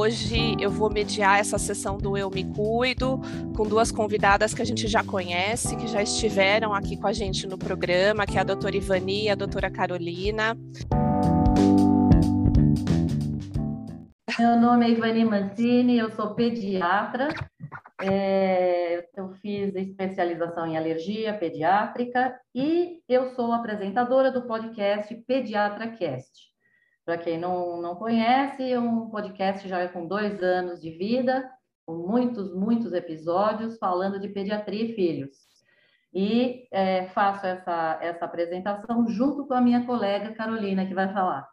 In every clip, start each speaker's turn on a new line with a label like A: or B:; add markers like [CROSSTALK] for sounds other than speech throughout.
A: Hoje eu vou mediar essa sessão do Eu Me Cuido com duas convidadas que a gente já conhece, que já estiveram aqui com a gente no programa, que é a doutora Ivani e a doutora Carolina.
B: Meu nome é Ivani Mancini, eu sou pediatra. É, eu fiz especialização em alergia pediátrica e eu sou apresentadora do podcast Pediatra Cast. Para quem não, não conhece, é um podcast já com dois anos de vida, com muitos, muitos episódios falando de pediatria e filhos. E é, faço essa, essa apresentação junto com a minha colega Carolina, que vai falar.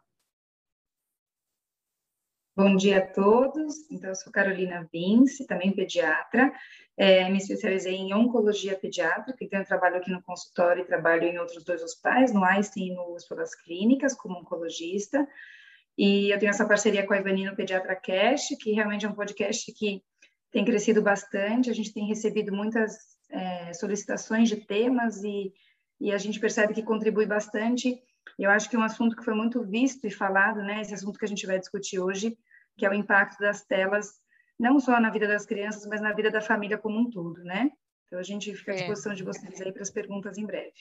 C: Bom dia a todos. Então, eu sou Carolina Vince, também pediatra. É, me especializei em oncologia pediátrica, então eu trabalho aqui no consultório e trabalho em outros dois hospitais, no Einstein e no Hospital das Clínicas, como oncologista. E eu tenho essa parceria com a Ivani no Pediatra Cast, que realmente é um podcast que tem crescido bastante. A gente tem recebido muitas é, solicitações de temas e, e a gente percebe que contribui bastante. Eu acho que um assunto que foi muito visto e falado, né, esse assunto que a gente vai discutir hoje, que é o impacto das telas, não só na vida das crianças, mas na vida da família como um todo, né? Então, a gente fica à é. disposição de vocês aí para as perguntas em breve.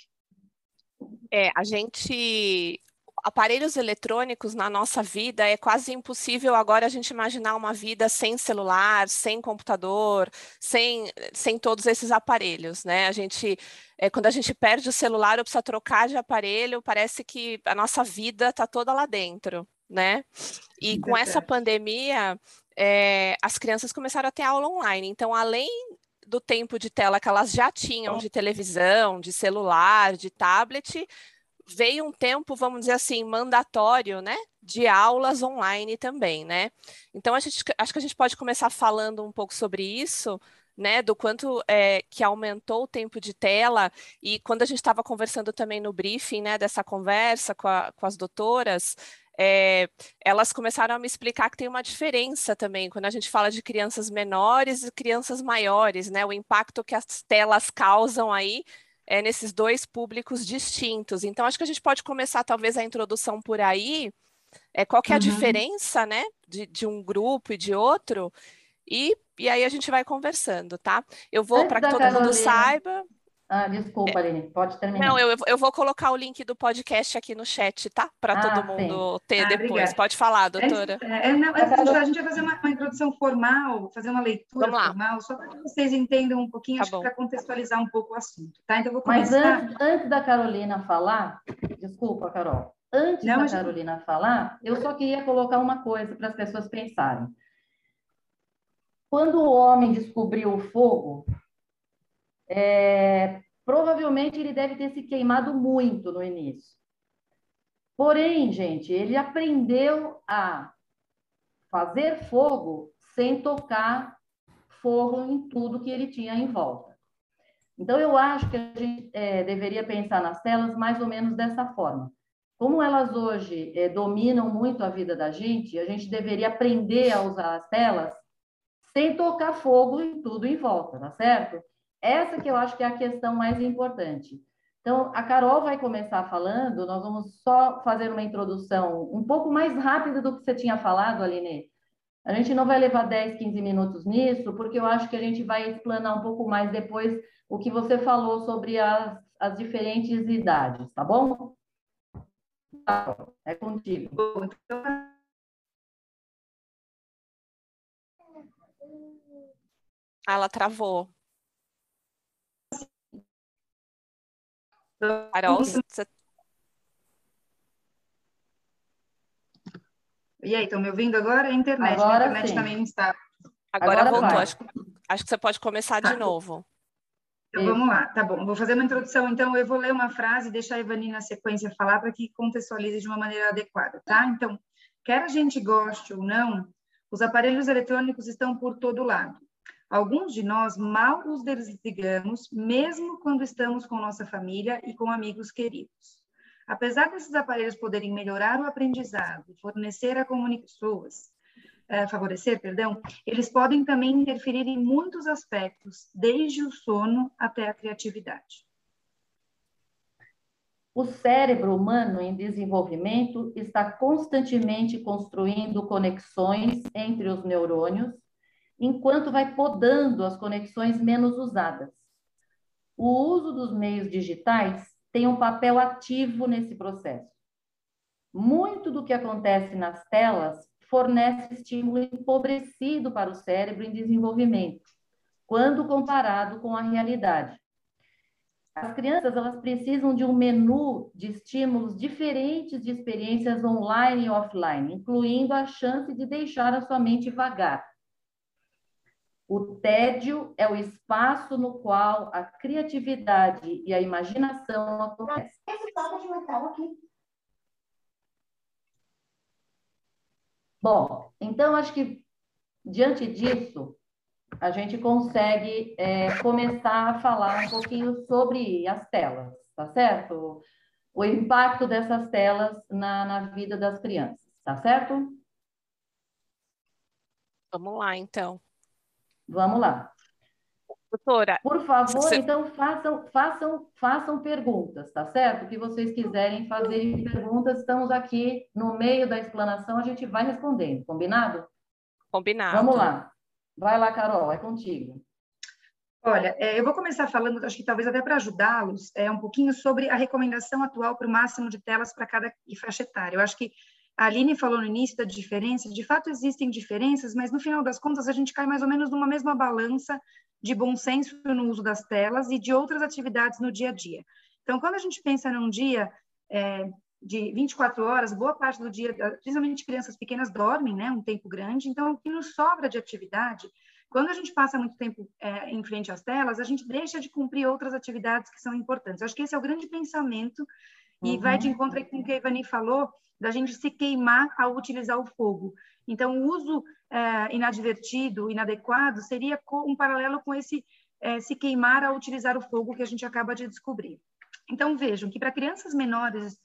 A: É, a gente aparelhos eletrônicos na nossa vida é quase impossível agora a gente imaginar uma vida sem celular, sem computador, sem, sem todos esses aparelhos, né? A gente, é, quando a gente perde o celular ou precisa trocar de aparelho, parece que a nossa vida está toda lá dentro né? E com essa pandemia, é, as crianças começaram a ter aula online. Então, além do tempo de tela que elas já tinham de televisão, de celular, de tablet, veio um tempo, vamos dizer assim, mandatório, né? De aulas online também, né? Então, a gente, acho que a gente pode começar falando um pouco sobre isso, né, do quanto é, que aumentou o tempo de tela, e quando a gente estava conversando também no briefing, né, dessa conversa com, a, com as doutoras, é, elas começaram a me explicar que tem uma diferença também quando a gente fala de crianças menores e crianças maiores, né? O impacto que as telas causam aí é, nesses dois públicos distintos. Então, acho que a gente pode começar talvez a introdução por aí. É, qual que é a uhum. diferença, né, de, de um grupo e de outro? E, e aí a gente vai conversando, tá? Eu vou para que todo Carolina. mundo saiba.
B: Ah, desculpa, Aline, pode terminar.
A: Não, eu, eu vou colocar o link do podcast aqui no chat, tá? Para ah, todo mundo sim. ter ah, depois. Obrigada. Pode falar, doutora.
C: É, é, não, é, a gente vai fazer uma, uma, introdução formal, fazer uma leitura formal, só para que vocês entendam um pouquinho, tá para contextualizar um pouco o assunto, tá?
B: Então, vou começar... Mas antes, antes da Carolina falar, desculpa, Carol, antes não, da Carolina falar, eu só queria colocar uma coisa para as pessoas pensarem. Quando o homem descobriu o fogo, é, provavelmente ele deve ter se queimado muito no início. Porém, gente, ele aprendeu a fazer fogo sem tocar fogo em tudo que ele tinha em volta. Então, eu acho que a gente é, deveria pensar nas telas mais ou menos dessa forma. Como elas hoje é, dominam muito a vida da gente, a gente deveria aprender a usar as telas sem tocar fogo em tudo em volta, tá certo? Essa que eu acho que é a questão mais importante. Então, a Carol vai começar falando, nós vamos só fazer uma introdução um pouco mais rápida do que você tinha falado, Aline. A gente não vai levar 10, 15 minutos nisso, porque eu acho que a gente vai explanar um pouco mais depois o que você falou sobre as, as diferentes idades, tá bom? É contigo.
A: Ela travou. Carol, você...
C: E aí, estão me ouvindo agora? A internet,
B: agora
C: a internet sim. também está.
A: Agora, agora voltou. Acho, acho, que você pode começar de tá. novo.
C: Então, vamos lá, tá bom. Vou fazer uma introdução, então eu vou ler uma frase e deixar a Ivani na sequência falar para que contextualize de uma maneira adequada, tá? Então, quer a gente goste ou não, os aparelhos eletrônicos estão por todo lado. Alguns de nós mal os desligamos, mesmo quando estamos com nossa família e com amigos queridos. Apesar desses aparelhos poderem melhorar o aprendizado, fornecer a comunicações, eh, favorecer, perdão, eles podem também interferir em muitos aspectos, desde o sono até a criatividade.
B: o cérebro humano em desenvolvimento está constantemente construindo conexões entre os neurônios, enquanto vai podando as conexões menos usadas. O uso dos meios digitais tem um papel ativo nesse processo. Muito do que acontece nas telas fornece estímulo empobrecido para o cérebro em desenvolvimento, quando comparado com a realidade. As crianças elas precisam de um menu de estímulos diferentes de experiências online e offline, incluindo a chance de deixar a sua mente vagar. O tédio é o espaço no qual a criatividade e a imaginação acontecem. Bom, então acho que diante disso a gente consegue é, começar a falar um pouquinho sobre as telas, tá certo? O impacto dessas telas na, na vida das crianças, tá certo?
A: Vamos lá, então.
B: Vamos lá.
A: Doutora.
B: Por favor, você... então façam, façam, façam perguntas, tá certo? O que vocês quiserem fazer perguntas, estamos aqui no meio da explanação, a gente vai respondendo, combinado?
A: Combinado.
B: Vamos lá. Vai lá, Carol, é contigo.
C: Olha, é, eu vou começar falando, acho que talvez até para ajudá-los, é um pouquinho sobre a recomendação atual para o máximo de telas para cada faixa etária. Eu acho que a Aline falou no início da diferença, de fato existem diferenças, mas no final das contas a gente cai mais ou menos numa mesma balança de bom senso no uso das telas e de outras atividades no dia a dia. Então, quando a gente pensa num dia é, de 24 horas, boa parte do dia, principalmente crianças pequenas, dormem, né, um tempo grande. Então, o que nos sobra de atividade, quando a gente passa muito tempo é, em frente às telas, a gente deixa de cumprir outras atividades que são importantes. Eu acho que esse é o grande pensamento e uhum. vai de encontro com o que a Ivani falou, da gente se queimar ao utilizar o fogo. Então, o uso é, inadvertido, inadequado, seria um paralelo com esse é, se queimar ao utilizar o fogo que a gente acaba de descobrir. Então, vejam que para crianças menores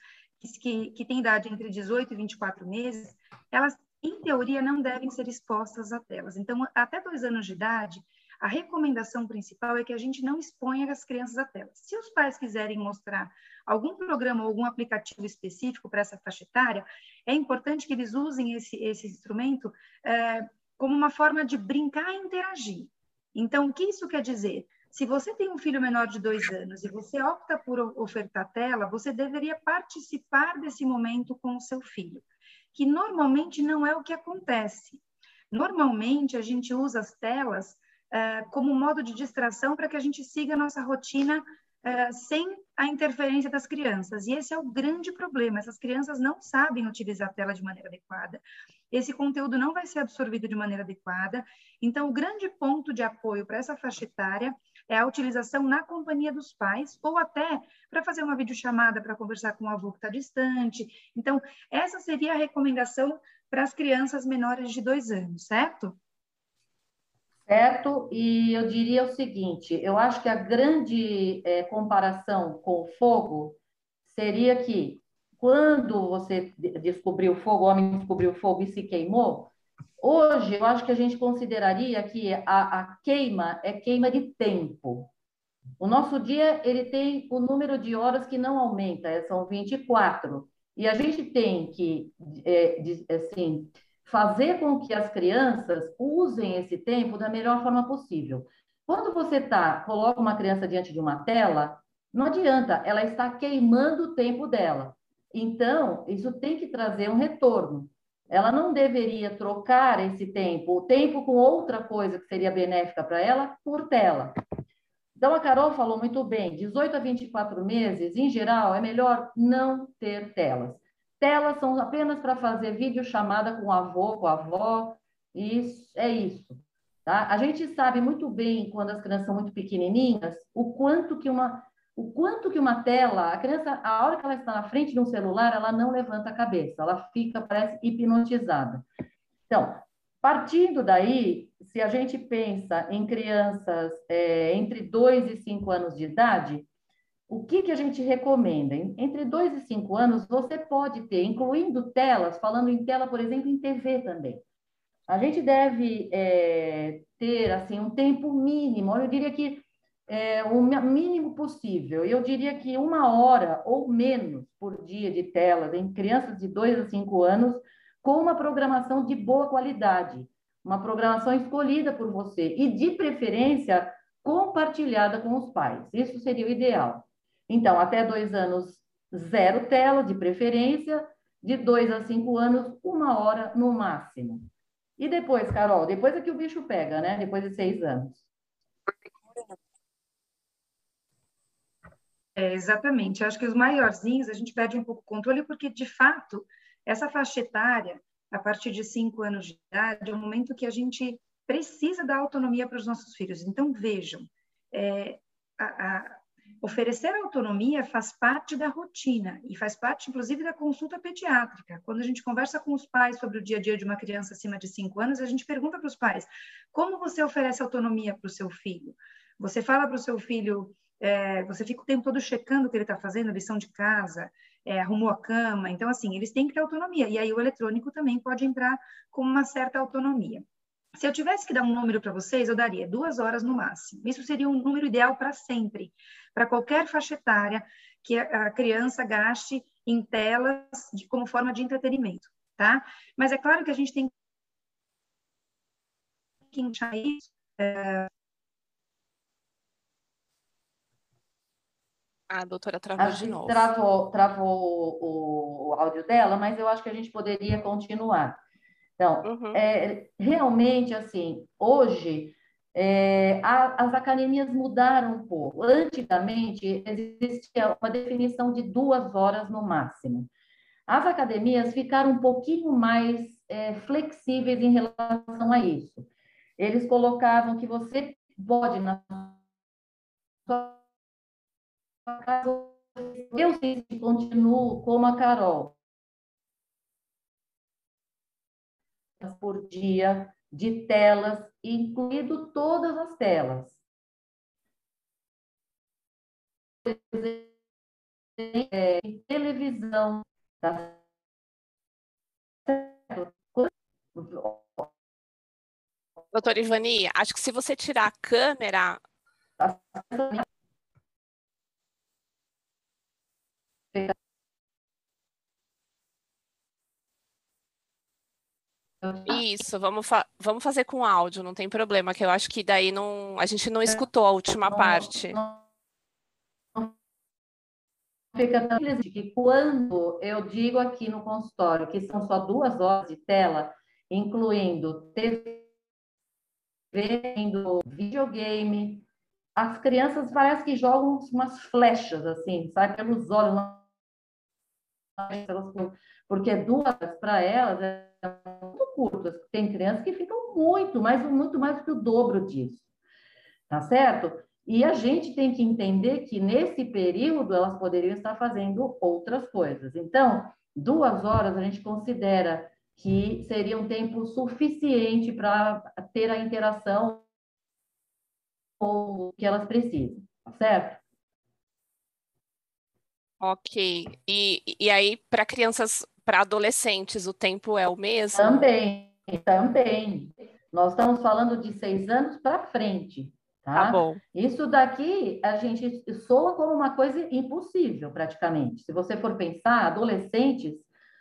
C: que, que têm idade entre 18 e 24 meses, elas, em teoria, não devem ser expostas a telas. Então, até dois anos de idade, a recomendação principal é que a gente não exponha as crianças a telas. Se os pais quiserem mostrar algum programa ou algum aplicativo específico para essa faixa etária, é importante que eles usem esse, esse instrumento é, como uma forma de brincar e interagir. Então, o que isso quer dizer? Se você tem um filho menor de dois anos e você opta por ofertar tela, você deveria participar desse momento com o seu filho, que normalmente não é o que acontece. Normalmente, a gente usa as telas uh, como modo de distração para que a gente siga a nossa rotina uh, sem a interferência das crianças. E esse é o grande problema. Essas crianças não sabem utilizar a tela de maneira adequada. Esse conteúdo não vai ser absorvido de maneira adequada. Então, o grande ponto de apoio para essa faixa etária é a utilização na companhia dos pais ou até para fazer uma videochamada para conversar com o avô que está distante. Então, essa seria a recomendação para as crianças menores de dois anos, certo?
B: Certo, e eu diria o seguinte: eu acho que a grande é, comparação com o fogo seria que quando você descobriu o fogo, o homem descobriu o fogo e se queimou, Hoje, eu acho que a gente consideraria que a, a queima é queima de tempo. O nosso dia ele tem o número de horas que não aumenta, são 24. E a gente tem que é, assim, fazer com que as crianças usem esse tempo da melhor forma possível. Quando você tá, coloca uma criança diante de uma tela, não adianta, ela está queimando o tempo dela. Então, isso tem que trazer um retorno ela não deveria trocar esse tempo, o tempo com outra coisa que seria benéfica para ela, por tela. Então, a Carol falou muito bem: 18 a 24 meses, em geral, é melhor não ter telas. Telas são apenas para fazer videochamada com o avô, com a avó, isso é isso. Tá? A gente sabe muito bem, quando as crianças são muito pequenininhas, o quanto que uma o quanto que uma tela, a criança, a hora que ela está na frente de um celular, ela não levanta a cabeça, ela fica, parece, hipnotizada. Então, partindo daí, se a gente pensa em crianças é, entre 2 e 5 anos de idade, o que, que a gente recomenda? Entre 2 e 5 anos, você pode ter, incluindo telas, falando em tela, por exemplo, em TV também. A gente deve é, ter, assim, um tempo mínimo, eu diria que é, o mínimo possível. Eu diria que uma hora ou menos por dia de telas em crianças de 2 a 5 anos, com uma programação de boa qualidade, uma programação escolhida por você e, de preferência, compartilhada com os pais. Isso seria o ideal. Então, até dois anos, zero tela, de preferência, de dois a cinco anos, uma hora no máximo. E depois, Carol, depois é que o bicho pega, né? Depois de seis anos.
C: É, exatamente. Acho que os maiorzinhos a gente perde um pouco o controle, porque, de fato, essa faixa etária, a partir de cinco anos de idade, é um momento que a gente precisa dar autonomia para os nossos filhos. Então, vejam, é, a, oferecer autonomia faz parte da rotina e faz parte, inclusive, da consulta pediátrica. Quando a gente conversa com os pais sobre o dia a dia de uma criança acima de cinco anos, a gente pergunta para os pais: como você oferece autonomia para o seu filho? Você fala para o seu filho é, você fica o tempo todo checando o que ele está fazendo, lição de casa, é, arrumou a cama. Então, assim, eles têm que ter autonomia. E aí o eletrônico também pode entrar com uma certa autonomia. Se eu tivesse que dar um número para vocês, eu daria duas horas no máximo. Isso seria um número ideal para sempre, para qualquer faixa etária que a criança gaste em telas de, como forma de entretenimento, tá? Mas é claro que a gente tem que isso é,
A: A doutora travou
B: a
A: de novo.
B: Travou, travou o, o, áudio dela, mas eu acho que a gente poderia continuar. Então, uhum. é, realmente, assim, hoje é, a, as academias mudaram um pouco. Antigamente, existia uma definição de duas horas no máximo. As academias ficaram um pouquinho mais é, flexíveis em relação a isso. Eles colocavam que você pode, na sua eu sim continuo como a Carol. Por dia de telas, incluindo todas as telas. É, televisão, tá
A: Doutora Ivani, acho que se você tirar a câmera. Tá Isso, vamos, fa vamos fazer com áudio, não tem problema, que eu acho que daí não, a gente não escutou a última parte.
B: Fica que quando eu digo aqui no consultório que são só duas horas de tela, incluindo TV, videogame, as crianças parece que jogam umas flechas assim, sabe, pelos olhos, porque duas para elas é curtas. Tem crianças que ficam muito, mais, muito mais do que o dobro disso. Tá certo? E a gente tem que entender que nesse período elas poderiam estar fazendo outras coisas. Então, duas horas a gente considera que seria um tempo suficiente para ter a interação que elas precisam, tá certo?
A: Ok. E, e aí, para crianças, para adolescentes, o tempo é o mesmo?
B: Também, também. Nós estamos falando de seis anos para frente. Tá?
A: tá bom.
B: Isso daqui a gente soa como uma coisa impossível, praticamente. Se você for pensar, adolescentes,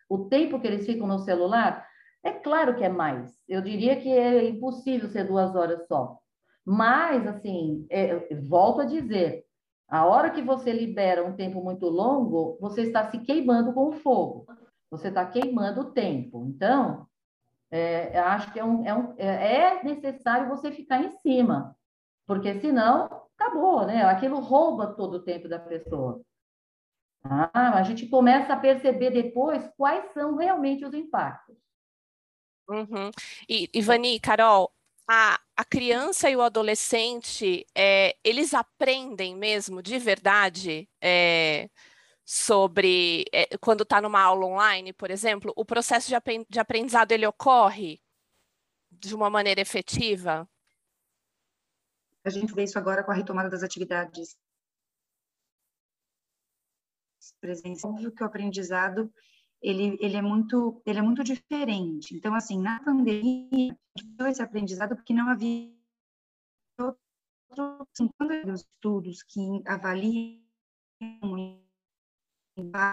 B: o tempo que eles ficam no celular, é claro que é mais. Eu diria que é impossível ser duas horas só. Mas, assim, é, volto a dizer, a hora que você libera um tempo muito longo, você está se queimando com o fogo. Você está queimando o tempo. Então, é, acho que é, um, é, um, é, é necessário você ficar em cima, porque senão acabou, né? Aquilo rouba todo o tempo da pessoa. Ah, a gente começa a perceber depois quais são realmente os impactos.
A: Uhum. E, Ivani, Carol, a, a criança e o adolescente, é, eles aprendem mesmo, de verdade, é, sobre é, quando está numa aula online, por exemplo, o processo de, de aprendizado ele ocorre de uma maneira efetiva?
C: A gente vê isso agora com a retomada das atividades presenciais. Óbvio que o aprendizado ele, ele, é muito, ele é muito diferente. Então, assim, na pandemia, esse aprendizado porque não havia quando os estudos que avaliam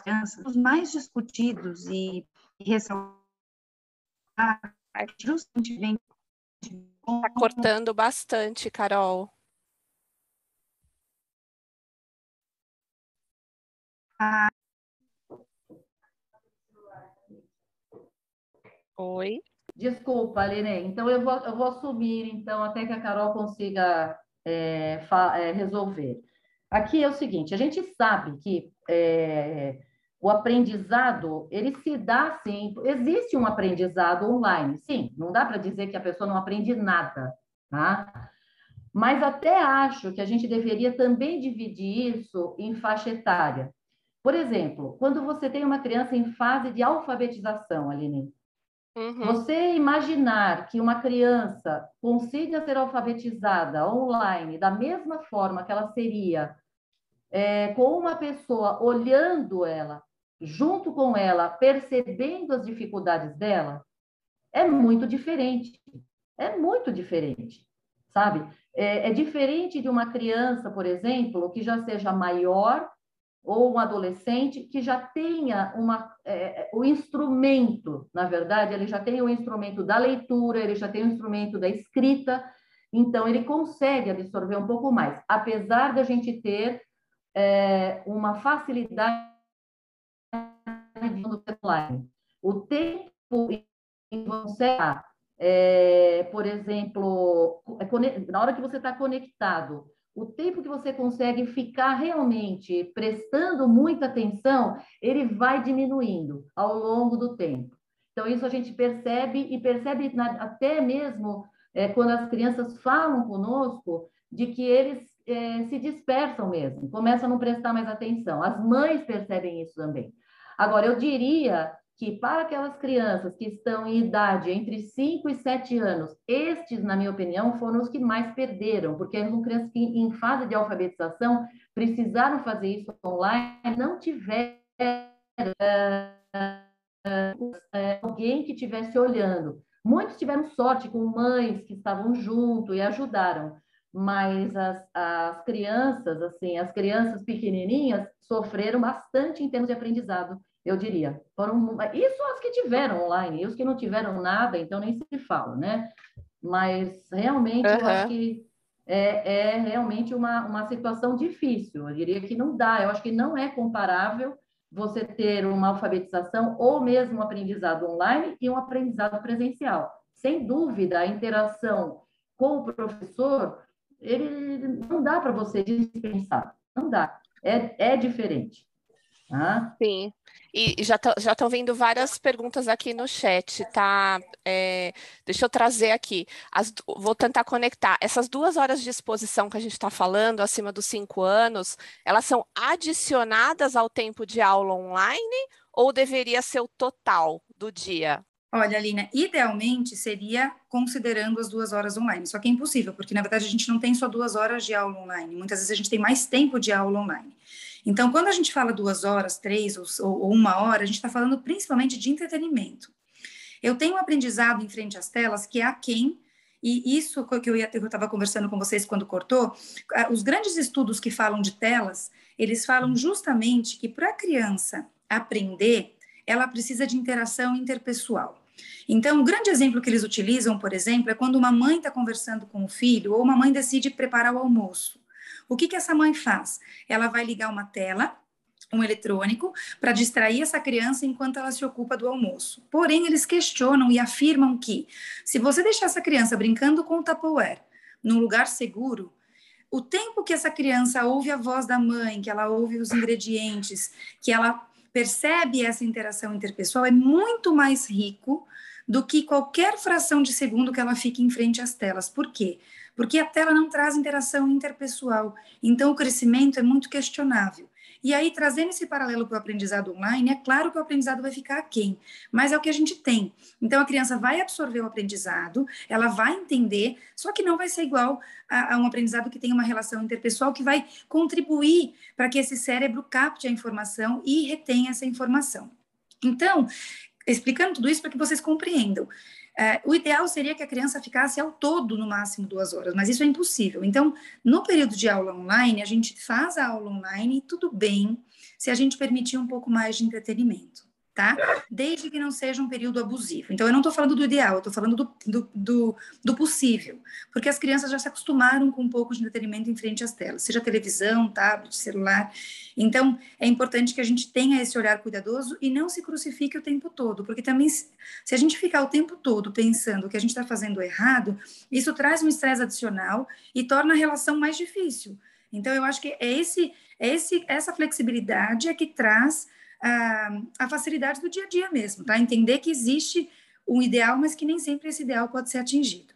C: crianças, os mais discutidos e, ressaltados justamente vem
A: Está cortando bastante, Carol.
C: Ah.
A: Oi.
B: Desculpa, Lene. Então, eu vou, eu vou assumir, então, até que a Carol consiga é, é, resolver. Aqui é o seguinte, a gente sabe que é, o aprendizado, ele se dá, sim, existe um aprendizado online, sim, não dá para dizer que a pessoa não aprende nada, tá? Mas até acho que a gente deveria também dividir isso em faixa etária. Por exemplo, quando você tem uma criança em fase de alfabetização, Aline, uhum. você imaginar que uma criança consiga ser alfabetizada online da mesma forma que ela seria é, com uma pessoa olhando ela, junto com ela, percebendo as dificuldades dela, é muito diferente. É muito diferente, sabe? É, é diferente de uma criança, por exemplo, que já seja maior ou um adolescente que já tenha uma, é, o instrumento, na verdade, ele já tem o instrumento da leitura, ele já tem o instrumento da escrita, então ele consegue absorver um pouco mais, apesar da gente ter é, uma facilidade. O tempo em você, é, por exemplo, é na hora que você está conectado, o tempo que você consegue ficar realmente prestando muita atenção, ele vai diminuindo ao longo do tempo. Então, isso a gente percebe e percebe na, até mesmo é, quando as crianças falam conosco de que eles é, se dispersam mesmo, começam a não prestar mais atenção. As mães percebem isso também. Agora, eu diria que para aquelas crianças que estão em idade entre 5 e 7 anos, estes, na minha opinião, foram os que mais perderam, porque eram crianças que, em fase de alfabetização, precisaram fazer isso online, não tiveram uh, alguém que estivesse olhando. Muitos tiveram sorte com mães que estavam junto e ajudaram, mas as, as crianças, assim, as crianças pequenininhas sofreram bastante em termos de aprendizado, eu diria. Foram, isso as que tiveram online, e os que não tiveram nada, então nem se fala, né? Mas realmente uhum. eu acho que é, é realmente uma, uma situação difícil. Eu diria que não dá, eu acho que não é comparável você ter uma alfabetização ou mesmo um aprendizado online e um aprendizado presencial. Sem dúvida, a interação com o professor ele não dá para você dispensar, não dá. É, é diferente.
A: Tá? Sim. E já já estão vindo várias perguntas aqui no chat, tá? É, deixa eu trazer aqui. As, vou tentar conectar. Essas duas horas de exposição que a gente está falando, acima dos cinco anos, elas são adicionadas ao tempo de aula online ou deveria ser o total do dia?
C: Olha, Alina, idealmente seria considerando as duas horas online, só que é impossível, porque na verdade a gente não tem só duas horas de aula online, muitas vezes a gente tem mais tempo de aula online. Então, quando a gente fala duas horas, três ou, ou uma hora, a gente está falando principalmente de entretenimento. Eu tenho um aprendizado em frente às telas que é a quem e isso que eu estava conversando com vocês quando cortou, os grandes estudos que falam de telas, eles falam justamente que para a criança aprender, ela precisa de interação interpessoal. Então, um grande exemplo que eles utilizam, por exemplo, é quando uma mãe está conversando com o filho ou uma mãe decide preparar o almoço. O que, que essa mãe faz? Ela vai ligar uma tela um eletrônico para distrair essa criança enquanto ela se ocupa do almoço. Porém, eles questionam e afirmam que se você deixar essa criança brincando com o Tupperware num lugar seguro, o tempo que essa criança ouve a voz da mãe, que ela ouve os ingredientes, que ela percebe essa interação interpessoal é muito mais rico do que qualquer fração de segundo que ela fique em frente às telas. Por quê? Porque a tela não traz interação interpessoal, então o crescimento é muito questionável. E aí, trazendo esse paralelo para o aprendizado online, é claro que o aprendizado vai ficar aquém, mas é o que a gente tem. Então, a criança vai absorver o aprendizado, ela vai entender, só que não vai ser igual a, a um aprendizado que tem uma relação interpessoal que vai contribuir para que esse cérebro capte a informação e retenha essa informação. Então, explicando tudo isso para que vocês compreendam. É, o ideal seria que a criança ficasse ao todo no máximo duas horas, mas isso é impossível. Então, no período de aula online, a gente faz a aula online e tudo bem se a gente permitir um pouco mais de entretenimento tá? Desde que não seja um período abusivo. Então, eu não estou falando do ideal, eu estou falando do, do, do, do, possível, porque as crianças já se acostumaram com um pouco de entretenimento em frente às telas, seja televisão, tablet, celular. Então, é importante que a gente tenha esse olhar cuidadoso e não se crucifique o tempo todo, porque também, se a gente ficar o tempo todo pensando que a gente está fazendo errado, isso traz um estresse adicional e torna a relação mais difícil. Então, eu acho que é esse, é esse, essa flexibilidade é que traz a, a facilidade do dia a dia mesmo, tá? Entender que existe um ideal, mas que nem sempre esse ideal pode ser atingido.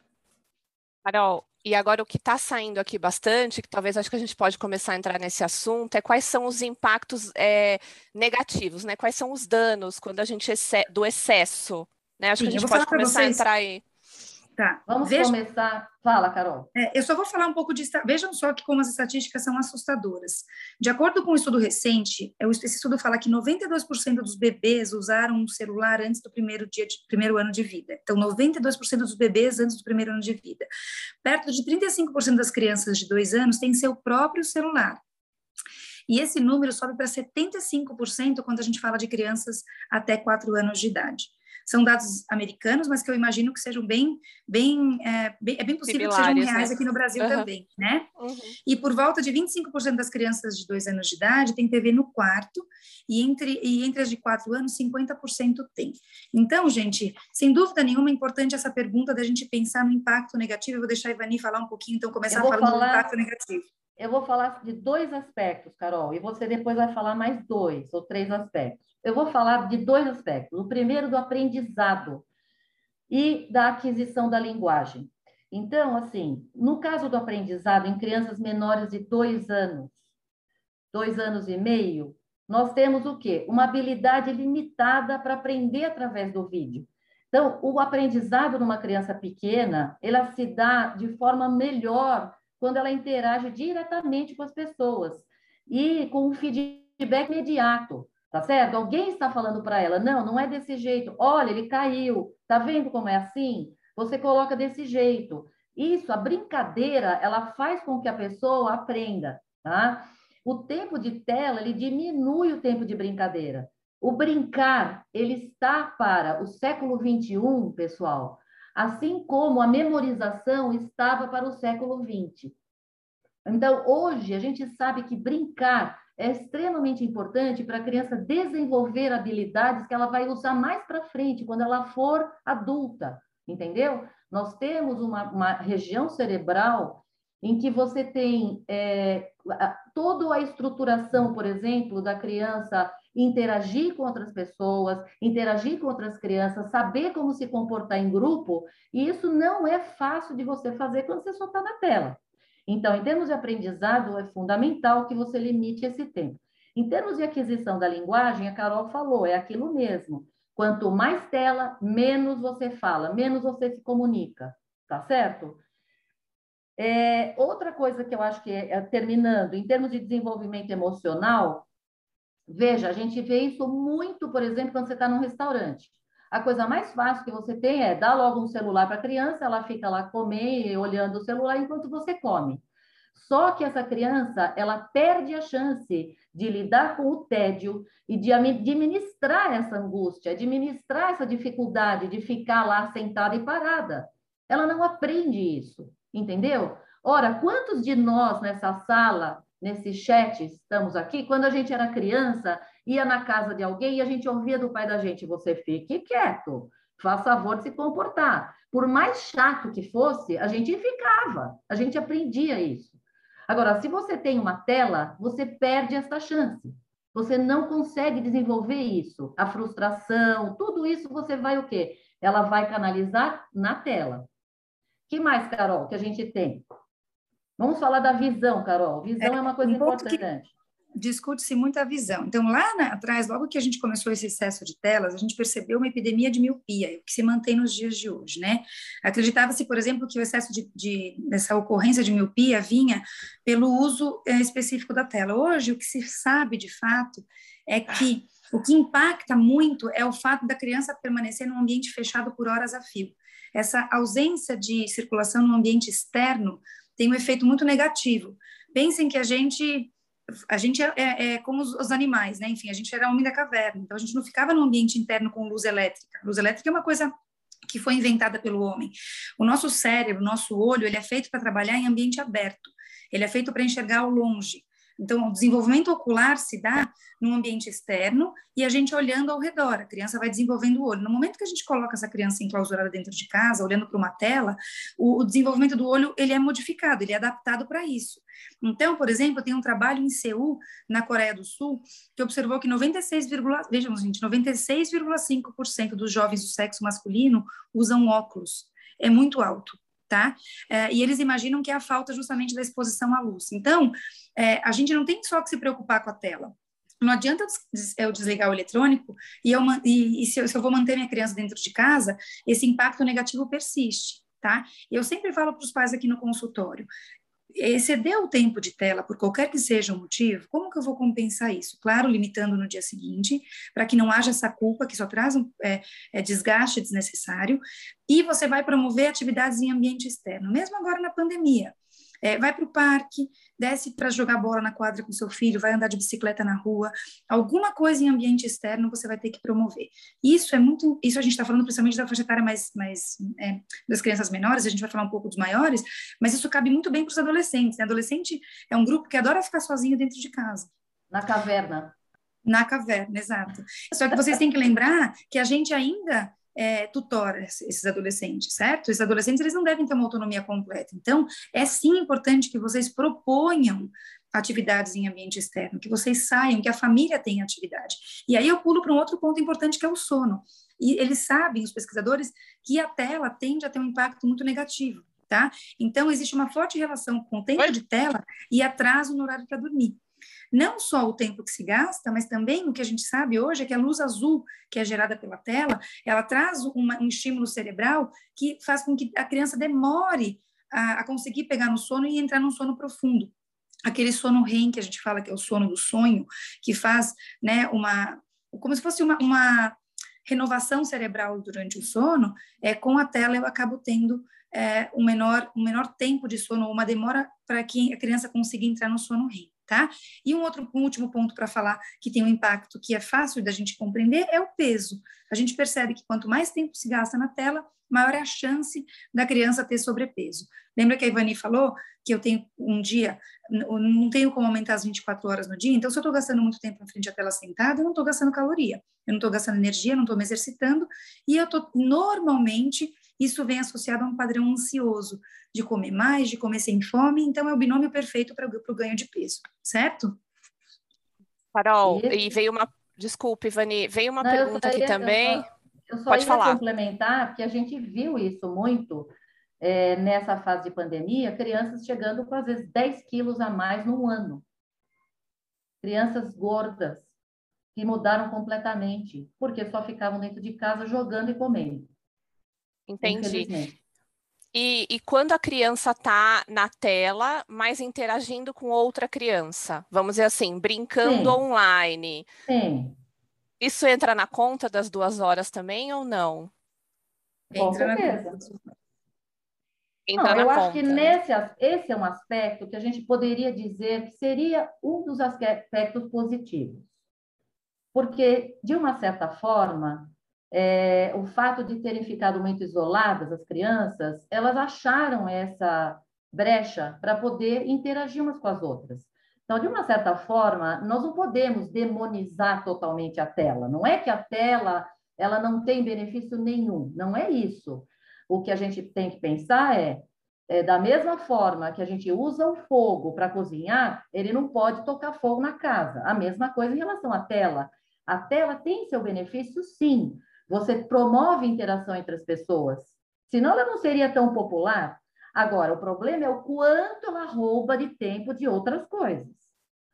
A: Carol, e agora o que está saindo aqui bastante, que talvez acho que a gente pode começar a entrar nesse assunto, é quais são os impactos é, negativos, né? Quais são os danos quando a gente do excesso, né? Acho Sim, que a gente pode começar vocês... a entrar aí.
B: Tá. Vamos Veja... começar. Fala, Carol.
C: É, eu só vou falar um pouco de. Vejam só que como as estatísticas são assustadoras. De acordo com um estudo recente, é, esse estudo fala que 92% dos bebês usaram um celular antes do primeiro dia de, primeiro ano de vida. Então, 92% dos bebês antes do primeiro ano de vida. Perto de 35% das crianças de dois anos têm seu próprio celular. E esse número sobe para 75% quando a gente fala de crianças até 4 anos de idade. São dados americanos, mas que eu imagino que sejam bem, bem, é bem, é bem possível que sejam reais né? aqui no Brasil uhum. também, né? Uhum. E por volta de 25% das crianças de dois anos de idade tem TV no quarto, e entre, e entre as de quatro anos, 50% tem. Então, gente, sem dúvida nenhuma, é importante essa pergunta da gente pensar no impacto negativo. Eu vou deixar a Ivani falar um pouquinho, então começar falando falar... do impacto negativo.
B: Eu vou falar de dois aspectos, Carol, e você depois vai falar mais dois ou três aspectos. Eu vou falar de dois aspectos. O primeiro, do aprendizado e da aquisição da linguagem. Então, assim, no caso do aprendizado em crianças menores de dois anos, dois anos e meio, nós temos o quê? Uma habilidade limitada para aprender através do vídeo. Então, o aprendizado numa criança pequena, ela se dá de forma melhor quando ela interage diretamente com as pessoas e com um feedback imediato, tá certo? Alguém está falando para ela, não, não é desse jeito. Olha, ele caiu. Tá vendo como é assim? Você coloca desse jeito. Isso, a brincadeira, ela faz com que a pessoa aprenda, tá? O tempo de tela, ele diminui o tempo de brincadeira. O brincar, ele está para o século 21, pessoal, assim como a memorização estava para o século XX. Então, hoje, a gente sabe que brincar é extremamente importante para a criança desenvolver habilidades que ela vai usar mais para frente, quando ela for adulta, entendeu? Nós temos uma, uma região cerebral em que você tem é, toda a estruturação, por exemplo, da criança interagir com outras pessoas, interagir com outras crianças, saber como se comportar em grupo, e isso não é fácil de você fazer quando você só está na tela. Então, em termos de aprendizado, é fundamental que você limite esse tempo. Em termos de aquisição da linguagem, a Carol falou, é aquilo mesmo. Quanto mais tela, menos você fala, menos você se comunica, tá certo? É, outra coisa que eu acho que é, é, terminando, em termos de desenvolvimento emocional, veja, a gente vê isso muito, por exemplo, quando você está num restaurante. A coisa mais fácil que você tem é dar logo um celular para a criança, ela fica lá comer, olhando o celular enquanto você come. Só que essa criança, ela perde a chance de lidar com o tédio e de administrar essa angústia, administrar essa dificuldade de ficar lá sentada e parada. Ela não aprende isso, entendeu? Ora, quantos de nós nessa sala, nesse chat, estamos aqui, quando a gente era criança, ia na casa de alguém e a gente ouvia do pai da gente: você fique quieto, faça favor de se comportar. Por mais chato que fosse, a gente ficava, a gente aprendia isso. Agora, se você tem uma tela, você perde essa chance. Você não consegue desenvolver isso. A frustração, tudo isso você vai o quê? Ela vai canalizar na tela. que mais, Carol, que a gente tem? Vamos falar da visão, Carol. Visão é, é uma coisa um importante.
C: Discute-se muito a visão. Então, lá na, atrás, logo que a gente começou esse excesso de telas, a gente percebeu uma epidemia de miopia, que se mantém nos dias de hoje, né? Acreditava-se, por exemplo, que o excesso de, de, dessa ocorrência de miopia vinha pelo uso é, específico da tela. Hoje, o que se sabe, de fato, é que O que impacta muito é o fato da criança permanecer num ambiente fechado por horas a fio. Essa ausência de circulação no ambiente externo tem um efeito muito negativo. Pensem que a gente a gente é, é, é como os, os, animais, né? Enfim, a gente era homem da caverna, então a gente não ficava no ambiente interno com luz elétrica. Luz elétrica é uma coisa que foi inventada pelo homem. O nosso cérebro, o nosso olho, ele é feito para trabalhar em ambiente aberto. Ele é feito para enxergar ao longe. Então, o desenvolvimento ocular se dá num ambiente externo e a gente olhando ao redor. A criança vai desenvolvendo o olho. No momento que a gente coloca essa criança enclausurada dentro de casa, olhando para uma tela, o, o, desenvolvimento do olho ele é modificado, ele é adaptado para isso. Então, por exemplo, tem um trabalho em Seul, na Coreia do Sul, que observou que 96, vejam, gente, 96,5% dos jovens do sexo masculino usam óculos. É muito alto tá? É, e eles imaginam que é a falta justamente da exposição à luz. Então, é, a gente não tem só que se preocupar com a tela. Não adianta eu desligar o eletrônico e, eu, e, e se, eu, se eu vou manter minha criança dentro de casa, esse impacto negativo persiste, tá? Eu sempre falo para os pais aqui no consultório, exceder o tempo de tela por qualquer que seja o motivo, como que eu vou compensar isso? Claro, limitando no dia seguinte, para que não haja essa culpa que só traz um é, é desgaste desnecessário, e você vai promover atividades em ambiente externo, mesmo agora na pandemia. É, vai para o parque, desce para jogar bola na quadra com seu filho, vai andar de bicicleta na rua, alguma coisa em ambiente externo você vai ter que promover. Isso é muito, isso a gente está falando principalmente da faixa etária mais, mais é, das crianças menores, a gente vai falar um pouco dos maiores, mas isso cabe muito bem para os adolescentes. Né? Adolescente é um grupo que adora ficar sozinho dentro de casa.
B: Na caverna.
C: Na caverna, exato. Só que vocês têm que lembrar que a gente ainda é, tutora esses adolescentes, certo? Esses adolescentes eles não devem ter uma autonomia completa. Então, é sim importante que vocês proponham atividades em ambiente externo, que vocês saiam, que a família tenha atividade. E aí eu pulo para um outro ponto importante que é o sono. E eles sabem, os pesquisadores, que a tela tende a ter um impacto muito negativo, tá? Então existe uma forte relação com o tempo de tela e atraso no horário para dormir. Não só o tempo que se gasta, mas também o que a gente sabe hoje é que a luz azul que é gerada pela tela, ela traz uma, um estímulo cerebral que faz com que a criança demore a, a conseguir pegar no sono e entrar num sono profundo. Aquele sono REM que a gente fala que é o sono do sonho, que faz, né, uma como se fosse uma, uma renovação cerebral durante o sono, é com a tela eu acabo tendo é, um menor um menor tempo de sono, uma demora para que a criança consiga entrar no sono REM tá? E um outro um último ponto para falar que tem um impacto que é fácil da gente compreender é o peso. A gente percebe que quanto mais tempo se gasta na tela, maior é a chance da criança ter sobrepeso. Lembra que a Ivani falou que eu tenho um dia, não tenho como aumentar as 24 horas no dia, então se eu estou gastando muito tempo na frente da tela sentada, eu não estou gastando caloria, eu não estou gastando energia, não estou me exercitando, e eu estou normalmente isso vem associado a um padrão ansioso de comer mais, de comer sem fome, então é o binômio perfeito para o ganho de peso, certo?
A: Carol, e, e veio uma. Desculpe, Ivani, veio uma Não, pergunta aqui também. Eu só,
B: eu só Pode falar. complementar, porque a gente viu isso muito é, nessa fase de pandemia, crianças chegando com às vezes 10 quilos a mais no ano. Crianças gordas, que mudaram completamente, porque só ficavam dentro de casa jogando e comendo.
A: Entendi. E, e, quando a criança está na tela, mas interagindo com outra criança, vamos dizer assim, brincando Sim. online.
B: Sim.
A: Isso entra na conta das duas horas também ou não?
B: Entra na conta. Entra não, eu conta. acho que nesse, esse é um aspecto que a gente poderia dizer que seria um dos aspectos positivos. Porque, de uma certa forma, é, o fato de terem ficado muito isoladas, as crianças, elas acharam essa brecha para poder interagir umas com as outras. Então, de uma certa forma, nós não podemos demonizar totalmente a tela. Não é que a tela ela não tem benefício nenhum, não é isso. O que a gente tem que pensar é, é da mesma forma que a gente usa o fogo para cozinhar, ele não pode tocar fogo na casa. A mesma coisa em relação à tela. A tela tem seu benefício, sim, você promove interação entre as pessoas. Senão ela não seria tão popular. Agora, o problema é o quanto ela rouba de tempo de outras coisas.